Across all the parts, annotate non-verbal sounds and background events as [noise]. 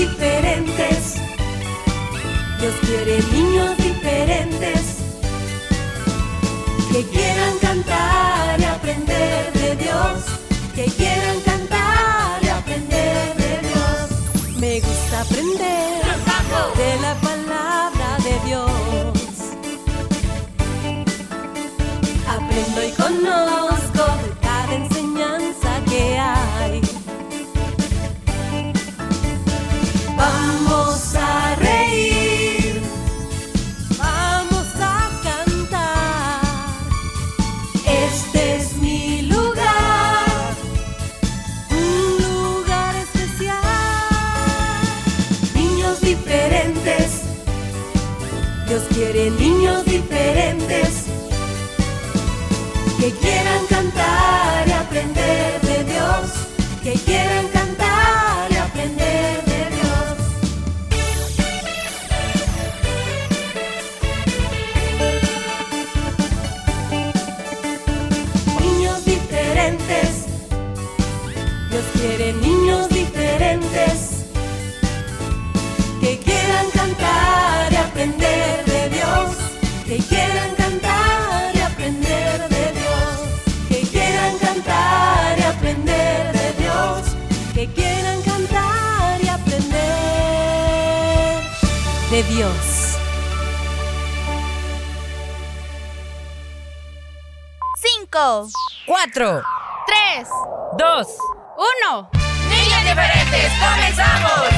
diferentes. Dios quiere niños diferentes que quieran cantar y aprender de Dios, que quieran cantar y aprender de Dios. Me gusta aprender de la palabra de Dios. Aprendo y conozco Dios 5, 4, 3, 2, 1. Niñas diferentes, comenzamos.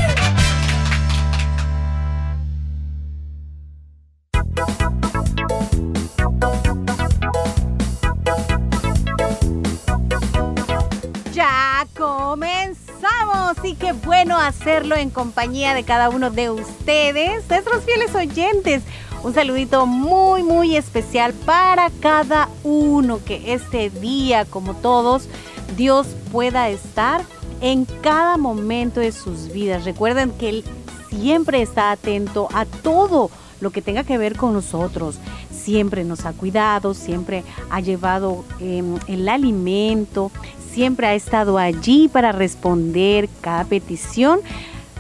Ya comenzamos y qué bueno hacerlo en compañía de cada uno de ustedes, nuestros fieles oyentes. Un saludito muy, muy especial para cada uno que este día, como todos, Dios pueda estar en cada momento de sus vidas. Recuerden que Él siempre está atento a todo lo que tenga que ver con nosotros. Siempre nos ha cuidado, siempre ha llevado eh, el alimento, siempre ha estado allí para responder cada petición,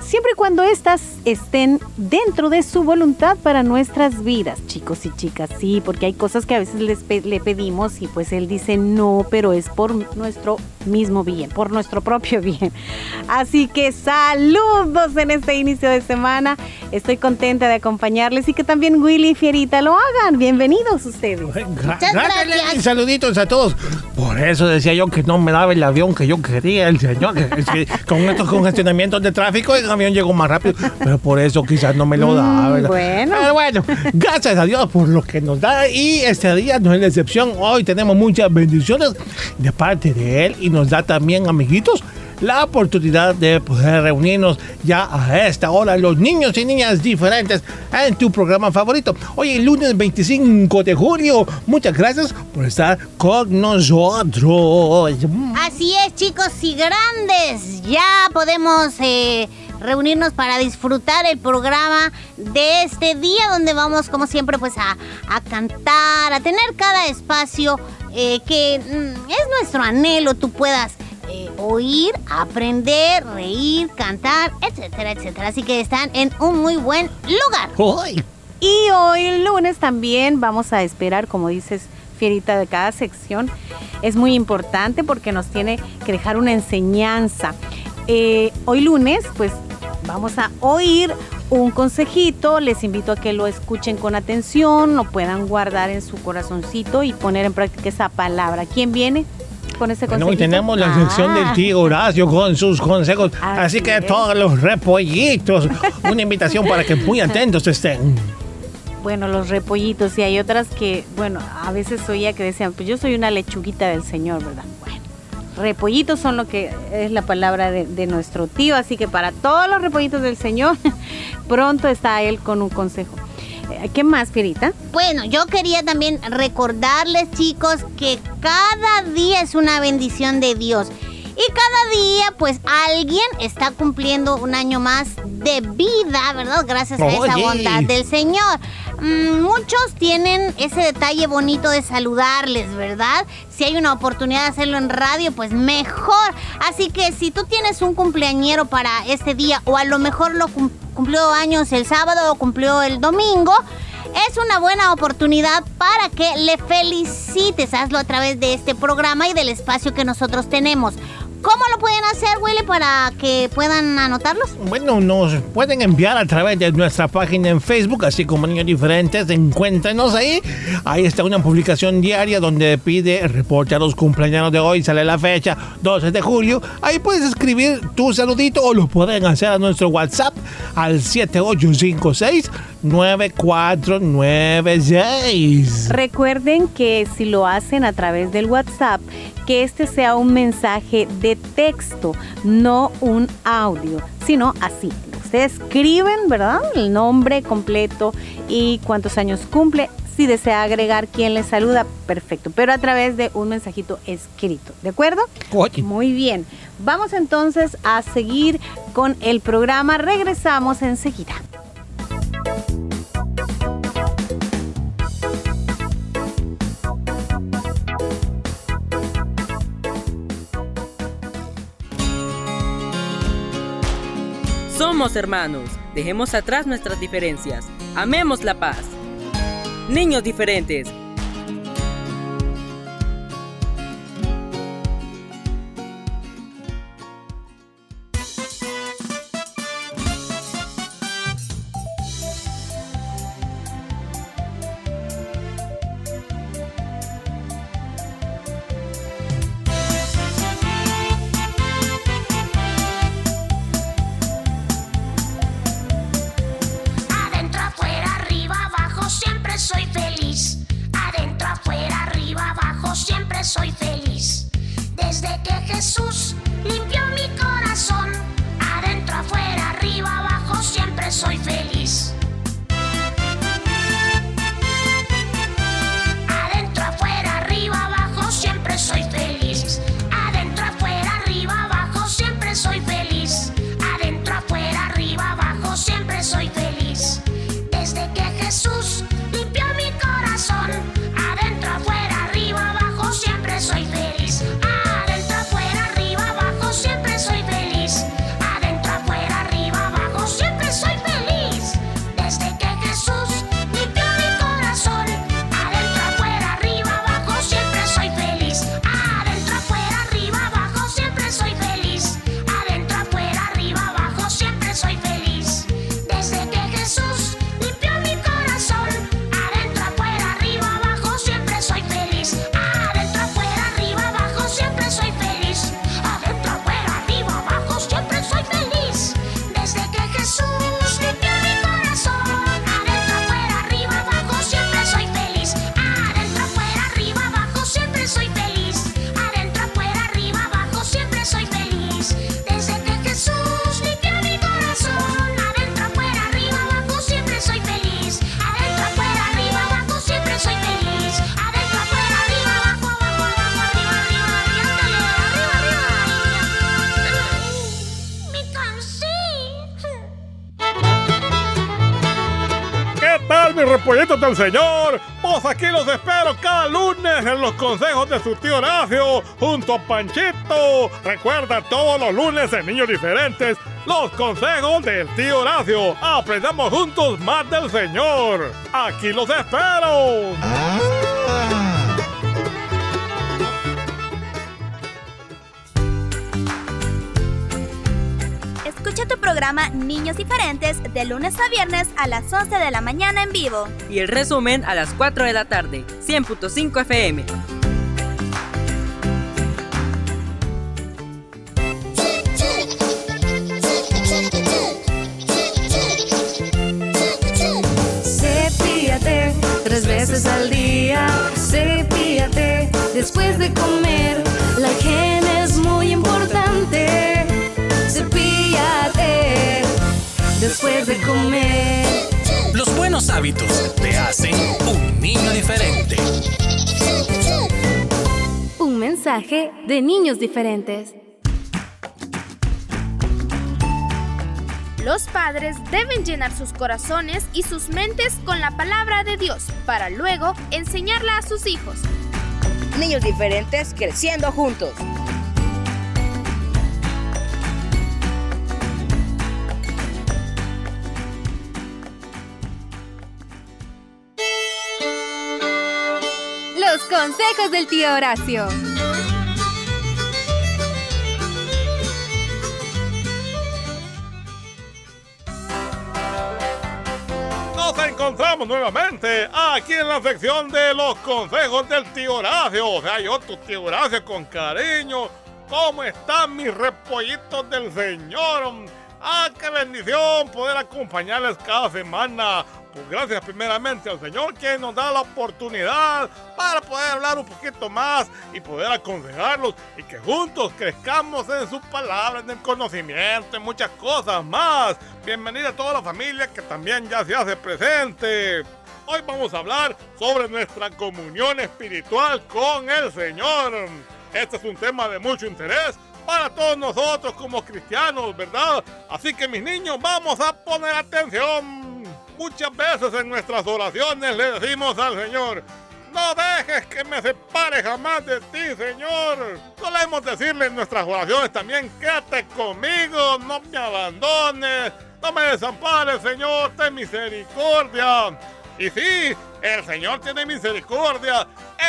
siempre y cuando éstas estén dentro de su voluntad para nuestras vidas, chicos y chicas, sí, porque hay cosas que a veces les pe- le pedimos y pues él dice no, pero es por nuestro mismo bien, por nuestro propio [laughs] bien. Así que saludos en este inicio de semana, estoy contenta de acompañarles y que también Willy y Fierita lo hagan, bienvenidos ustedes. Gra- gracias, saluditos a todos. Por eso decía yo que no me daba el avión que yo quería, el señor. que- es que con estos congestionamientos de tráfico, el avión llegó más rápido. Pero por eso quizás no me lo da. Mm, ¿verdad? bueno. Pero bueno, gracias a Dios por lo que nos da. Y este día no es la excepción. Hoy tenemos muchas bendiciones de parte de Él. Y nos da también, amiguitos, la oportunidad de poder reunirnos ya a esta hora, los niños y niñas diferentes, en tu programa favorito. Hoy, el lunes 25 de junio. Muchas gracias por estar con nosotros. Así es, chicos y grandes. Ya podemos eh, reunirnos para disfrutar el programa de este día donde vamos, como siempre, pues a, a cantar, a tener cada espacio eh, que mm, es nuestro anhelo, tú puedas eh, oír, aprender, reír, cantar, etcétera, etcétera. Así que están en un muy buen lugar. Ay, Y hoy el lunes también vamos a esperar, como dices, Fierita, de cada sección. Es muy importante porque nos tiene que dejar una enseñanza. Eh, hoy lunes, pues vamos a oír un consejito. Les invito a que lo escuchen con atención, lo puedan guardar en su corazoncito y poner en práctica esa palabra. ¿Quién viene con ese Bueno, hoy tenemos la sección Ah. del tío Horacio con sus consejos. Así Así que es. todos los repollitos, una invitación para que muy atentos estén. Bueno, los repollitos y hay otras que, bueno, a veces oía que decían, pues yo soy una lechuguita del Señor, ¿verdad? Repollitos son lo que es la palabra de, de nuestro tío, así que para todos los repollitos del Señor, [laughs] pronto está él con un consejo. Eh, ¿Qué más, Fierita? Bueno, yo quería también recordarles, chicos, que cada día es una bendición de Dios. Y cada día, pues, alguien está cumpliendo un año más de vida, ¿verdad? Gracias a esa bondad del Señor. Mm, muchos tienen ese detalle bonito de saludarles, ¿verdad? Si hay una oportunidad de hacerlo en radio, pues mejor. Así que si tú tienes un cumpleañero para este día o a lo mejor lo cumplió años el sábado o cumplió el domingo, es una buena oportunidad para que le felicites. Hazlo a través de este programa y del espacio que nosotros tenemos. ¿Cómo lo pueden hacer, Willy, para que puedan anotarlos? Bueno, nos pueden enviar a través de nuestra página en Facebook, así como Niños Diferentes. Encuéntrenos ahí. Ahí está una publicación diaria donde pide reporte a los cumpleaños de hoy. Sale la fecha, 12 de julio. Ahí puedes escribir tu saludito o lo pueden hacer a nuestro WhatsApp al 7856 9496. Recuerden que si lo hacen a través del WhatsApp, que este sea un mensaje de texto, no un audio, sino así. Ustedes escriben, ¿verdad? El nombre completo y cuántos años cumple. Si desea agregar quién le saluda, perfecto. Pero a través de un mensajito escrito. ¿De acuerdo? Muy bien. Vamos entonces a seguir con el programa. Regresamos enseguida. Somos hermanos, dejemos atrás nuestras diferencias, amemos la paz. Niños diferentes, del Señor. Pues aquí los espero cada lunes en los consejos de su tío Horacio junto a Panchito. Recuerda todos los lunes en Niños Diferentes los consejos del tío Horacio. Aprendamos juntos más del Señor. Aquí los espero. Escucha tu programa Niños Diferentes de lunes a viernes a las 11 de la mañana en vivo. Y el resumen a las 4 de la tarde, 100.5 FM. Cepíate tres veces al día. Cepíate después de comer. La higiene después de comer. Los buenos hábitos te hacen un niño diferente. Un mensaje de niños diferentes. Los padres deben llenar sus corazones y sus mentes con la palabra de Dios para luego enseñarla a sus hijos. Niños diferentes creciendo juntos. Los consejos del tío Horacio. Nos encontramos nuevamente aquí en la sección de los consejos del tío Horacio. O sea, yo, tu tío Horacio, con cariño. ¿Cómo están mis repollitos del Señor? ¡Ah, qué bendición poder acompañarles cada semana! Pues gracias primeramente al Señor que nos da la oportunidad para poder hablar un poquito más y poder aconsejarlos y que juntos crezcamos en sus palabras, en el conocimiento, en muchas cosas más. Bienvenida a toda la familia que también ya se hace presente. Hoy vamos a hablar sobre nuestra comunión espiritual con el Señor. Este es un tema de mucho interés para todos nosotros como cristianos, ¿verdad? Así que mis niños, vamos a poner atención. Muchas veces en nuestras oraciones le decimos al Señor, no dejes que me separe jamás de ti, Señor. Solemos decirle en nuestras oraciones también, quédate conmigo, no me abandones, no me desampares, Señor, ten misericordia. Y sí, el Señor tiene misericordia.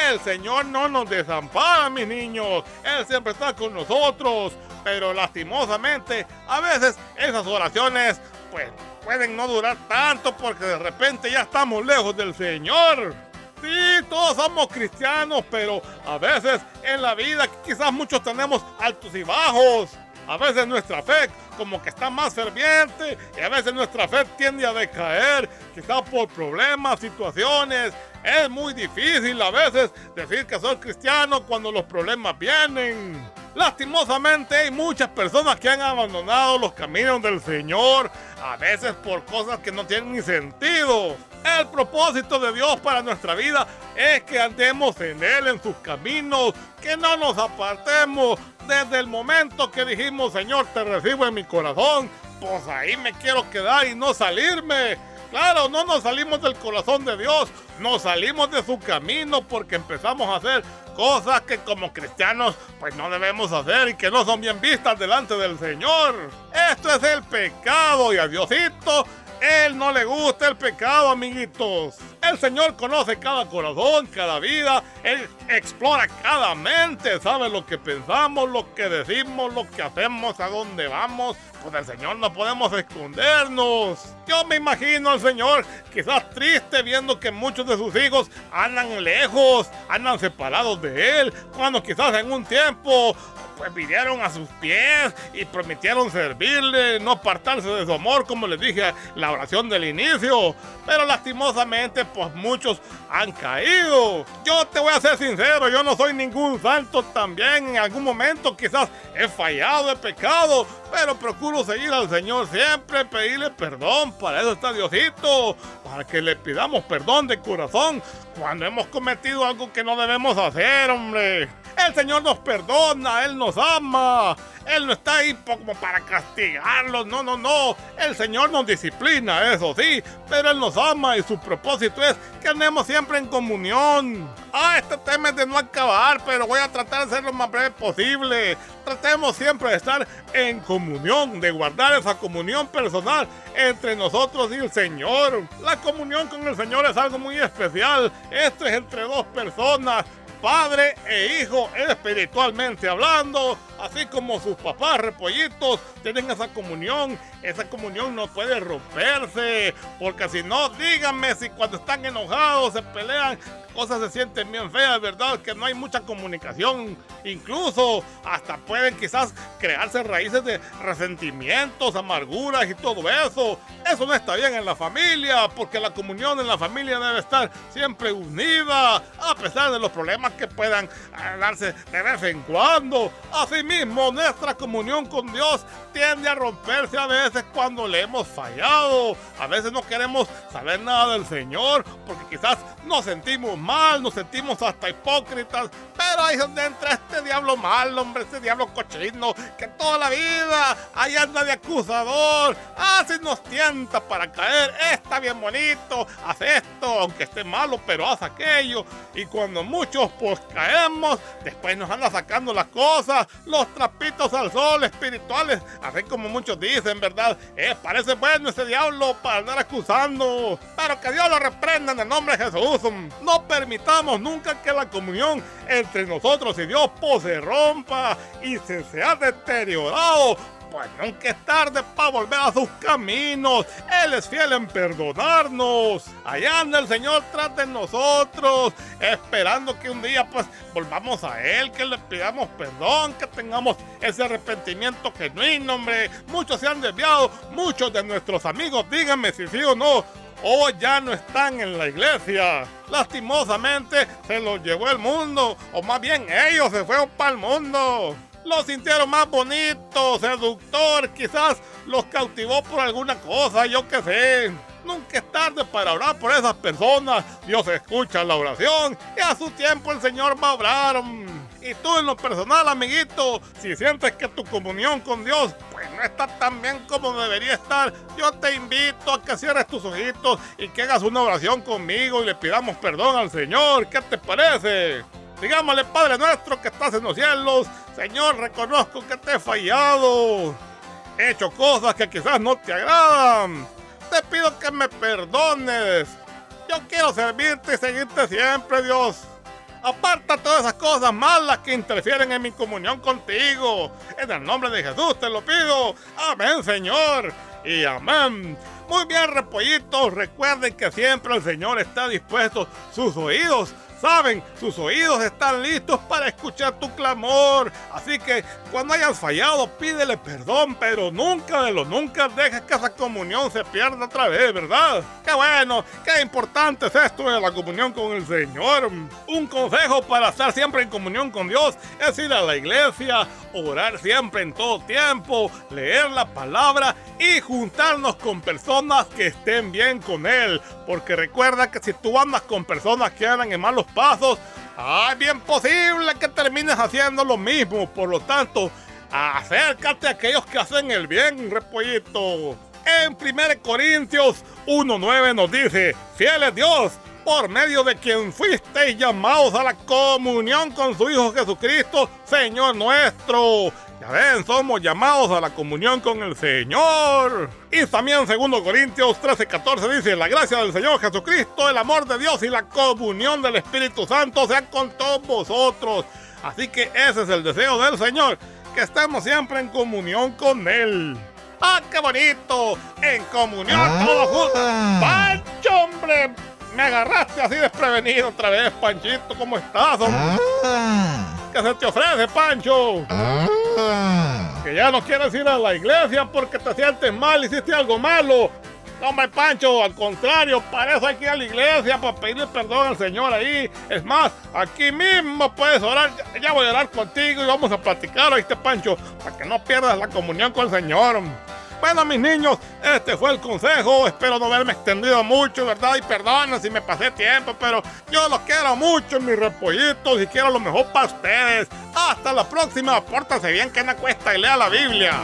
El Señor no nos desampara, mis niños. Él siempre está con nosotros. Pero lastimosamente, a veces esas oraciones, pues, pueden no durar tanto porque de repente ya estamos lejos del Señor. Sí, todos somos cristianos, pero a veces en la vida quizás muchos tenemos altos y bajos. A veces nuestra fe como que está más ferviente y a veces nuestra fe tiende a decaer, quizás por problemas, situaciones. Es muy difícil a veces decir que soy cristiano cuando los problemas vienen. Lastimosamente hay muchas personas que han abandonado los caminos del Señor, a veces por cosas que no tienen ni sentido. El propósito de Dios para nuestra vida es que andemos en Él, en sus caminos, que no nos apartemos desde el momento que dijimos, Señor, te recibo en mi corazón, pues ahí me quiero quedar y no salirme. Claro, no nos salimos del corazón de Dios, nos salimos de su camino porque empezamos a hacer cosas que como cristianos pues no debemos hacer y que no son bien vistas delante del Señor. Esto es el pecado y a él no le gusta el pecado, amiguitos. El Señor conoce cada corazón, cada vida. Él explora cada mente, sabe lo que pensamos, lo que decimos, lo que hacemos, a dónde vamos. Pues el Señor no podemos escondernos. Yo me imagino al Señor quizás triste viendo que muchos de sus hijos andan lejos, andan separados de Él, cuando quizás en un tiempo pues vinieron a sus pies y prometieron servirle, no apartarse de su amor, como les dije la oración del inicio. Pero lastimosamente, pues muchos han caído. Yo te voy a ser sincero, yo no soy ningún santo también. En algún momento quizás he fallado, he pecado, pero procuro seguir al Señor siempre, pedirle perdón. Para eso está Diosito, para que le pidamos perdón de corazón cuando hemos cometido algo que no debemos hacer, hombre. El Señor nos perdona, Él nos ama. Él no está ahí como para castigarlos, no, no, no. El Señor nos disciplina, eso sí, pero Él nos ama y su propósito es que andemos siempre en comunión. Ah, este tema es de no acabar, pero voy a tratar de ser lo más breve posible. Tratemos siempre de estar en comunión, de guardar esa comunión personal entre nosotros y el Señor. La comunión con el Señor es algo muy especial. Esto es entre dos personas padre e hijo espiritualmente hablando, así como sus papás repollitos tienen esa comunión. Esa comunión no puede romperse, porque si no, díganme si cuando están enojados se pelean, cosas se sienten bien feas, ¿verdad? Que no hay mucha comunicación. Incluso hasta pueden quizás crearse raíces de resentimientos, amarguras y todo eso. Eso no está bien en la familia, porque la comunión en la familia debe estar siempre unida, a pesar de los problemas que puedan eh, darse de vez en cuando. Asimismo, nuestra comunión con Dios tiende a romperse a veces cuando le hemos fallado. A veces no queremos saber nada del Señor porque quizás nos sentimos mal, nos sentimos hasta hipócritas, Pero ahí es donde entra este diablo malo, hombre, este diablo cochino, que toda la vida ahí anda de acusador. Si nos tienta para caer, está bien bonito, hace esto, aunque esté malo, pero hace aquello. Y cuando muchos pues caemos, después nos anda sacando las cosas, los trapitos al sol espirituales, así como muchos dicen, ¿verdad? Eh, parece bueno ese diablo para andar acusando. Pero que Dios lo reprenda en el nombre de Jesús. No permitamos nunca que la comunión entre nosotros y Dios pues, se rompa y se, se ha deteriorado pues nunca es tarde para volver a sus caminos. Él es fiel en perdonarnos. Allá anda el Señor tras de nosotros, esperando que un día pues volvamos a Él, que le pidamos perdón, que tengamos ese arrepentimiento genuino, hombre. Muchos se han desviado, muchos de nuestros amigos, díganme si sí o no, o ya no están en la iglesia. Lastimosamente se los llevó el mundo, o más bien ellos se fueron para el mundo. Los sintieron más bonitos, seductor, quizás los cautivó por alguna cosa, yo qué sé. Nunca es tarde para orar por esas personas. Dios escucha la oración y a su tiempo el Señor va a obrar. Y tú en lo personal, amiguito, si sientes que tu comunión con Dios pues no está tan bien como debería estar, yo te invito a que cierres tus ojitos y que hagas una oración conmigo y le pidamos perdón al Señor. ¿Qué te parece? Digámosle, Padre nuestro que estás en los cielos, Señor, reconozco que te he fallado. He hecho cosas que quizás no te agradan. Te pido que me perdones. Yo quiero servirte y seguirte siempre, Dios. Aparta todas esas cosas malas que interfieren en mi comunión contigo. En el nombre de Jesús te lo pido. Amén, Señor. Y amén. Muy bien, repollitos. Recuerden que siempre el Señor está dispuesto sus oídos saben, sus oídos están listos para escuchar tu clamor. Así que cuando hayas fallado, pídele perdón, pero nunca de lo nunca dejes que esa comunión se pierda otra vez, ¿verdad? Qué bueno, qué importante es esto de la comunión con el Señor. Un consejo para estar siempre en comunión con Dios es ir a la iglesia, orar siempre en todo tiempo, leer la palabra y juntarnos con personas que estén bien con Él. Porque recuerda que si tú andas con personas que andan en malos pasos, es bien posible que termines haciendo lo mismo. Por lo tanto, acércate a aquellos que hacen el bien, repollito. En 1 Corintios 1.9 nos dice, fiel es Dios, por medio de quien fuisteis llamados a la comunión con su Hijo Jesucristo, Señor nuestro ya ven, somos llamados a la comunión con el Señor. Y también 2 Corintios 13, 14 dice, la gracia del Señor Jesucristo, el amor de Dios y la comunión del Espíritu Santo sean con todos vosotros. Así que ese es el deseo del Señor, que estemos siempre en comunión con Él. ¡Ah, qué bonito! En comunión ah. todos juntos. ¡Pancho, hombre! Me agarraste así desprevenido otra vez, Panchito. ¿Cómo estás, hombre? Ah. ¿Qué se te ofrece, Pancho? Ah. Que ya no quieres ir a la iglesia porque te sientes mal, hiciste algo malo. No, hombre, Pancho, al contrario, para eso hay que ir a la iglesia, para pedirle perdón al Señor ahí. Es más, aquí mismo puedes orar, ya voy a orar contigo y vamos a platicar, ¿oíste, Pancho? Para que no pierdas la comunión con el Señor. Bueno, mis niños, este fue el consejo. Espero no haberme extendido mucho, ¿verdad? Y perdonen si me pasé tiempo, pero yo los quiero mucho, mis repollitos, y quiero lo mejor para ustedes. Hasta la próxima. Pórtase bien que no cuesta y lea la Biblia.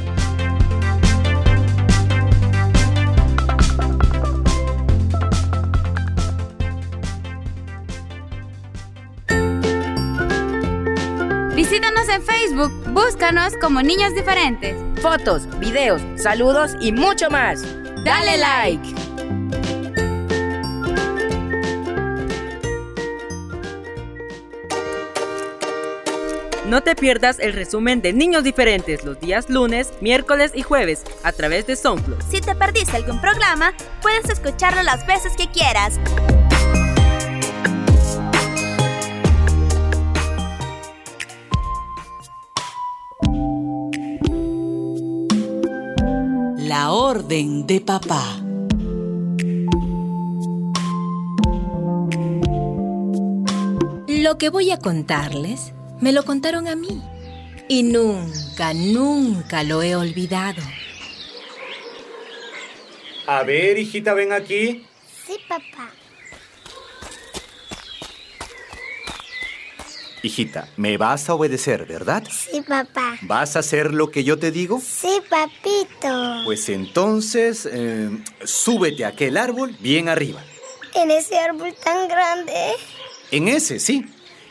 Visítanos en Facebook, búscanos como Niños Diferentes. Fotos, videos, saludos y mucho más. Dale like. No te pierdas el resumen de Niños Diferentes los días lunes, miércoles y jueves a través de SoundCloud. Si te perdiste algún programa, puedes escucharlo las veces que quieras. Orden de papá. Lo que voy a contarles me lo contaron a mí y nunca, nunca lo he olvidado. A ver, hijita, ven aquí. Sí, papá. Hijita, me vas a obedecer, ¿verdad? Sí, papá. ¿Vas a hacer lo que yo te digo? Sí, papito. Pues entonces, eh, súbete a aquel árbol bien arriba. ¿En ese árbol tan grande? En ese, sí.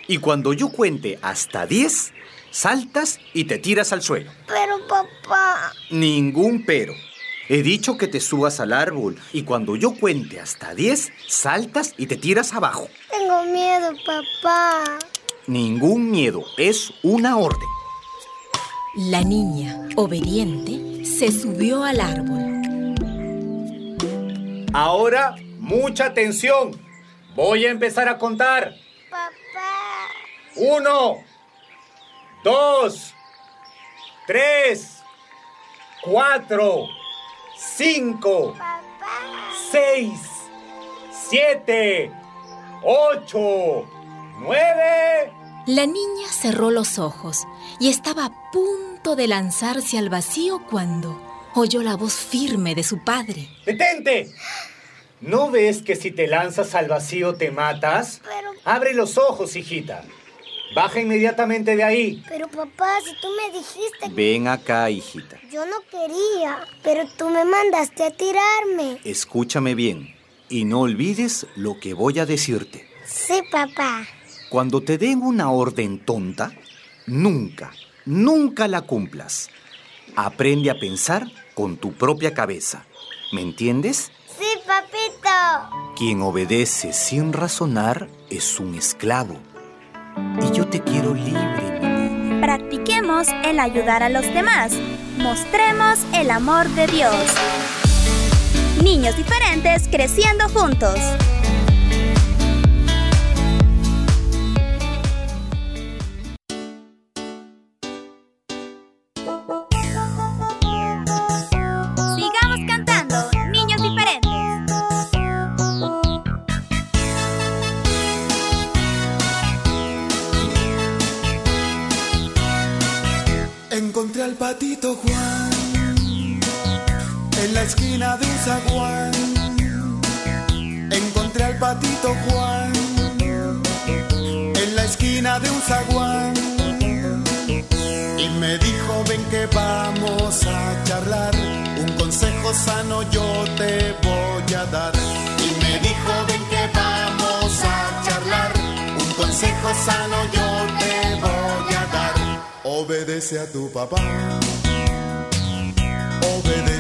Y cuando yo cuente hasta 10, saltas y te tiras al suelo. Pero, papá. Ningún pero. He dicho que te subas al árbol y cuando yo cuente hasta 10, saltas y te tiras abajo. Tengo miedo, papá. Ningún miedo, es una orden. La niña, obediente, se subió al árbol. Ahora, mucha atención. Voy a empezar a contar. Papá. Uno, dos, tres, cuatro, cinco, seis, siete, ocho, nueve. La niña cerró los ojos y estaba a punto de lanzarse al vacío cuando oyó la voz firme de su padre. ¡Detente! ¿No ves que si te lanzas al vacío te matas? Pero... Abre los ojos, hijita. Baja inmediatamente de ahí. Pero papá, si tú me dijiste... Ven acá, hijita. Yo no quería, pero tú me mandaste a tirarme. Escúchame bien y no olvides lo que voy a decirte. Sí, papá. Cuando te den una orden tonta, nunca, nunca la cumplas. Aprende a pensar con tu propia cabeza. ¿Me entiendes? Sí, papito. Quien obedece sin razonar es un esclavo. Y yo te quiero libre. Practiquemos el ayudar a los demás. Mostremos el amor de Dios. Niños diferentes creciendo juntos. Juan en la esquina de un zaguán. Encontré al patito Juan en la esquina de un zaguán. Y me dijo, ven que vamos a charlar. Un consejo sano yo te voy a dar. Y me dijo, ven que vamos a charlar. Un consejo sano yo te voy a dar. Obedece a tu papá.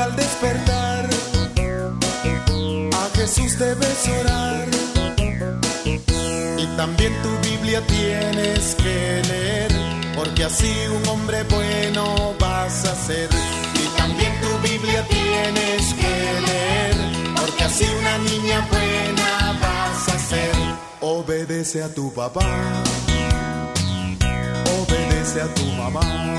Al despertar, a Jesús debes orar. Y también tu Biblia tienes que leer, porque así un hombre bueno vas a ser. Y también tu Biblia tienes que leer, porque así una niña buena vas a ser. Obedece a tu papá, obedece a tu mamá.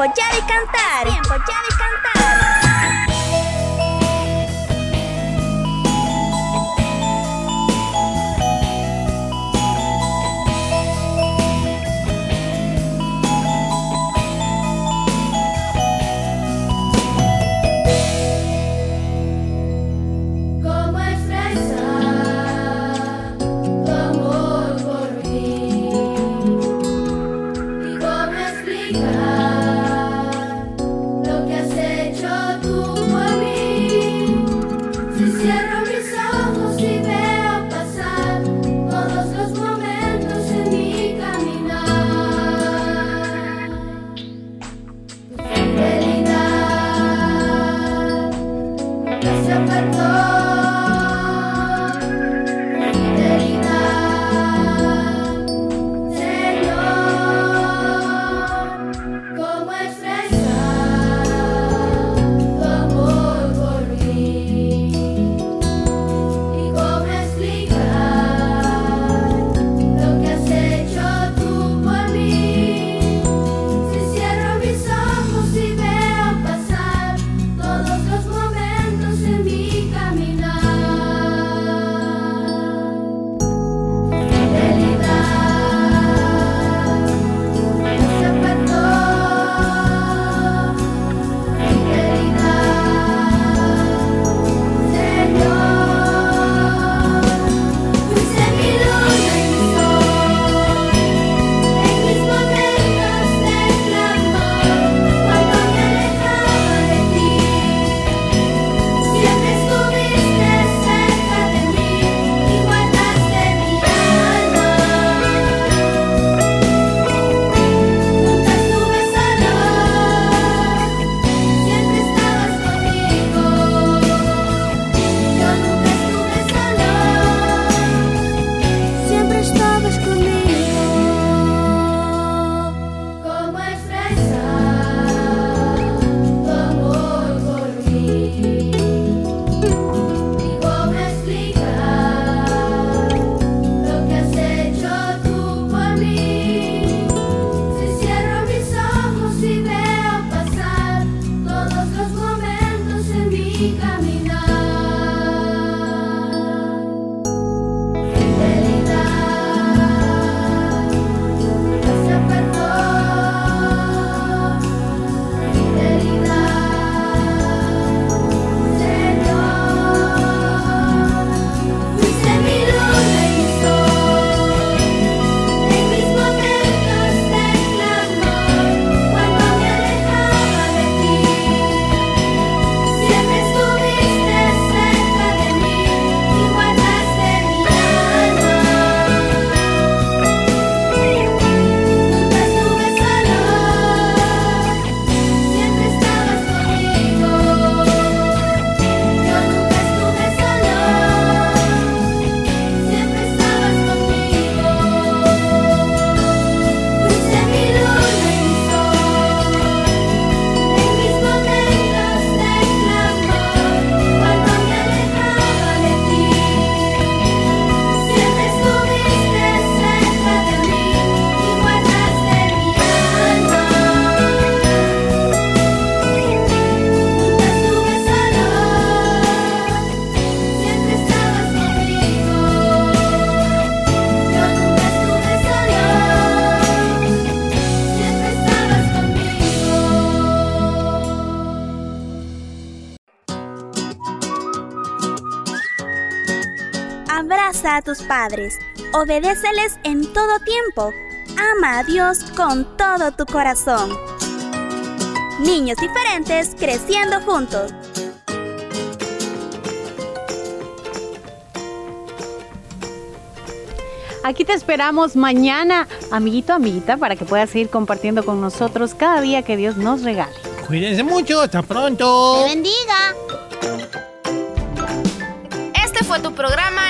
Tiempo ya de cantar. Tiempo ya de cantar. Abraza a tus padres, obedéceles en todo tiempo, ama a Dios con todo tu corazón. Niños diferentes creciendo juntos. Aquí te esperamos mañana, amiguito, amiguita, para que puedas seguir compartiendo con nosotros cada día que Dios nos regale. Cuídense mucho, hasta pronto. ¡Que bendiga! Este fue tu programa